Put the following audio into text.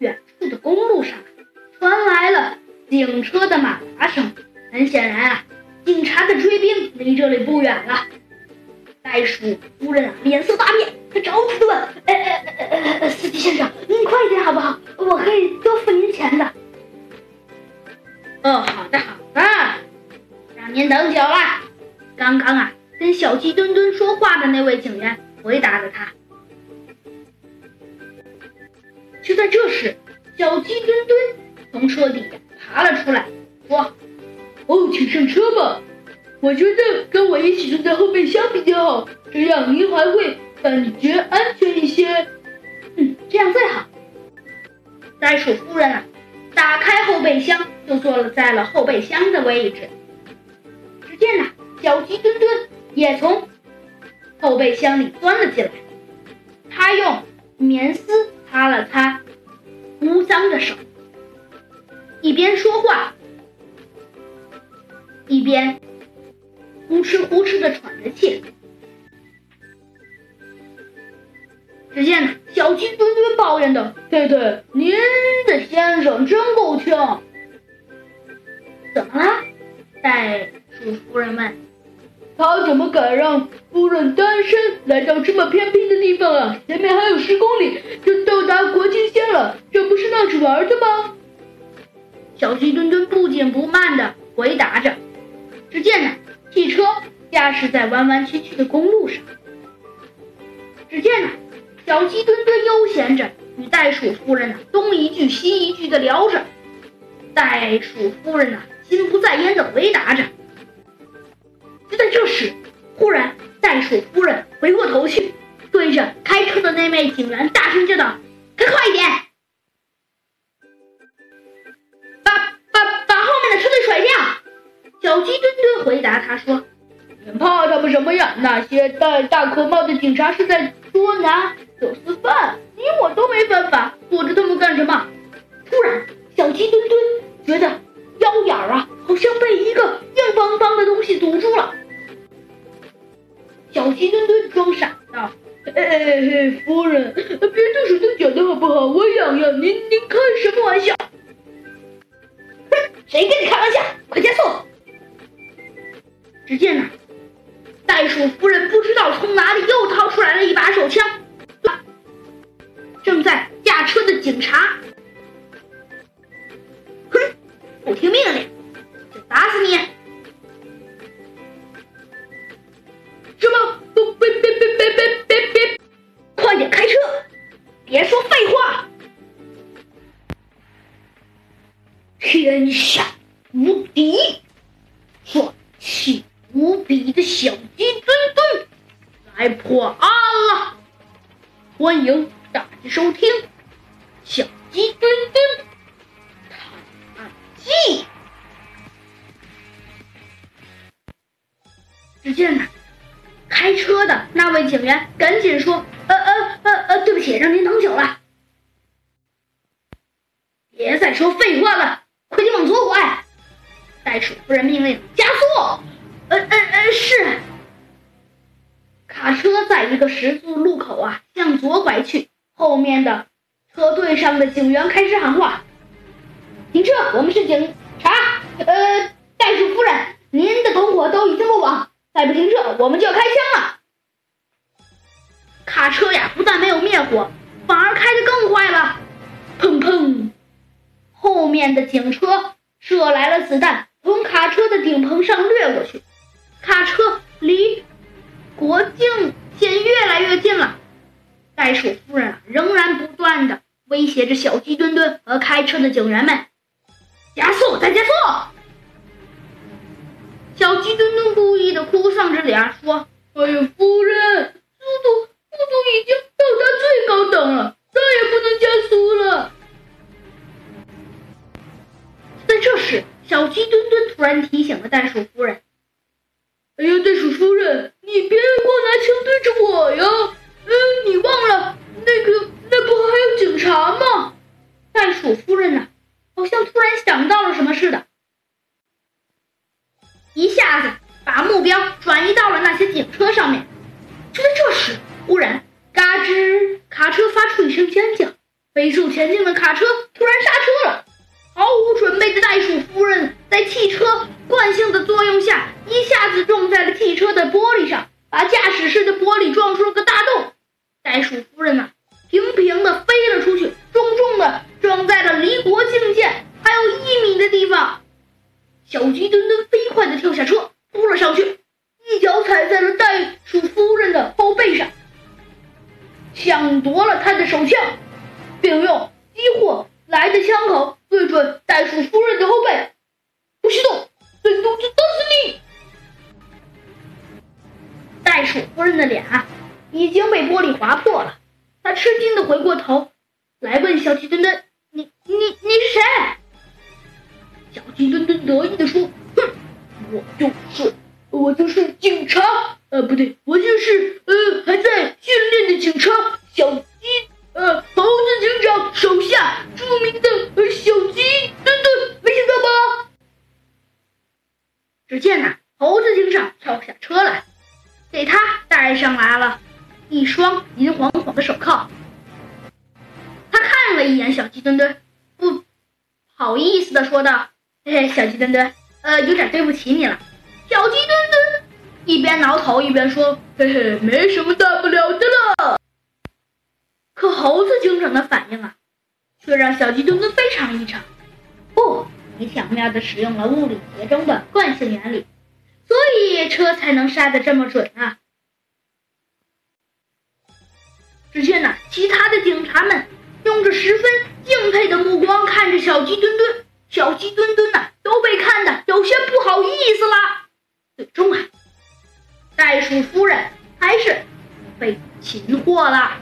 远处的公路上传来了警车的马达声。很显然啊，警察的追兵离这里不远了。袋鼠夫人啊，脸色大变，他着急的问：“，司机先生，您快点好不好？我可以多付您钱的。”“哦，好的好的，让您等久了。”刚刚啊，跟小鸡墩墩说话的那位警员回答着他。就在这时，小鸡墩墩从车底下爬了出来，说：“哦，请上车吧。我觉得跟我一起坐在后备箱比较好，这样您还会感觉安全一些。嗯，这样最好。”袋鼠夫人啊，打开后备箱，就坐了在了后备箱的位置。只见呐，小鸡墩墩也从后备箱里钻了进来，他用棉丝。擦了擦污脏的手，一边说话，一边呼哧呼哧的喘着气。只见，小鸡墩墩抱怨道：“对对，您闹着玩的吗？小鸡墩墩不紧不慢地回答着。只见呢，汽车驾驶在弯弯曲曲的公路上。只见呢，小鸡墩墩悠闲着，与袋鼠夫人呢东一句西一句的聊着。袋鼠夫人呢心不在焉地回答着。就在这时，忽然袋鼠夫人回过头去，对着开车的那位警员大声叫道：“开快一点，他说：“你怕他们什么呀？那些戴大口帽的警察是在捉拿走私犯，你我都没办法躲着他们干什么？”突然，小鸡墩墩觉得腰眼儿啊，好像被一个硬邦邦的东西堵住了。小鸡墩墩装傻道：“哎，夫人，别动手动脚的好不好？我痒痒。您您开什么玩笑？哼，谁跟你开玩笑？快加速！”只见呢，袋鼠夫人不知道从哪里又掏出来了一把手枪，正在驾车的警察，哼，不听命令就打死你！什么？不，别别别别别别别，快点开车别说废话！天下无敌、帅气无比的小鸡墩墩来破案了！欢迎大家收听《小鸡墩墩探案记》。只见呢，开车的那位警员赶紧说。呃呃呃呃，对不起，让您等久了。别再说废话了，快点往左拐！袋鼠夫人命令加速。呃呃呃，是。卡车在一个十字路口啊，向左拐去。后面的车队上的警员开始喊话：“停车，我们是警察。”呃，袋鼠夫人，您的同伙都已经落网，再不停车，我们就要开枪了。卡车呀，不但没有灭火，反而开得更快了。砰砰，后面的警车射来了子弹，从卡车的顶棚上掠过去。卡车离国境线越来越近了。袋鼠夫人仍然不断的威胁着小鸡墩墩和开车的警员们：“加速，再加速！”小鸡墩墩故意的哭丧着脸说：“哎呀，夫人，速度！”速度已经到达最高档了，再也不能加速了。在这时，小鸡墩墩突然提醒了袋鼠夫人：“哎呀，袋鼠夫人，你别光拿枪对着我呀！嗯，你忘了那个那不还有警察吗？”袋鼠夫人呐，好像突然想到了什么似的，一下子把目标转移到了那些警车上面。就在这时，忽然，嘎吱！卡车发出一声尖叫，飞速前进的卡车突然刹车了，无准备的袋鼠夫人在汽车惯性的作用下，一下子撞在了汽车的玻璃上，把驾驶室的玻璃撞出了个大洞。袋鼠夫人呐，平平的飞了出去，重重的撞在了离国境线还有一米的地方。小鸡墩墩飞快的跳下车，扑了上去，一脚踩在了袋鼠夫人的后背上，抢夺了他的手枪，并用激活来的枪口对准袋鼠夫人的后背。不许动，真肚子打死你！袋鼠夫人的脸啊！已经被玻璃划破了，他吃惊的回过头来问小鸡墩墩：“你、你、你是谁？”小鸡墩墩得意的说：“哼，我就是，我就是警察，呃，不对，只见呐，猴子警长跳下车来，给他戴上来了。一双银晃晃的手铐，他看了一眼小鸡墩墩，不好意思的说道：“嘿嘿，小鸡墩墩，呃，有点对不起你了。”小鸡墩墩一边挠头一边说：“嘿嘿，没什么大不了的了。”可猴子警长的反应啊，却让小鸡墩墩非常异常。你巧妙的使用了物理学中的惯性原理，所以车才能刹得这么准啊。只见呢，其他的警察们用着十分敬佩的目光看着小鸡墩墩，小鸡墩墩呢都被看的有些不好意思了。最终啊，袋鼠夫人还是被擒获了。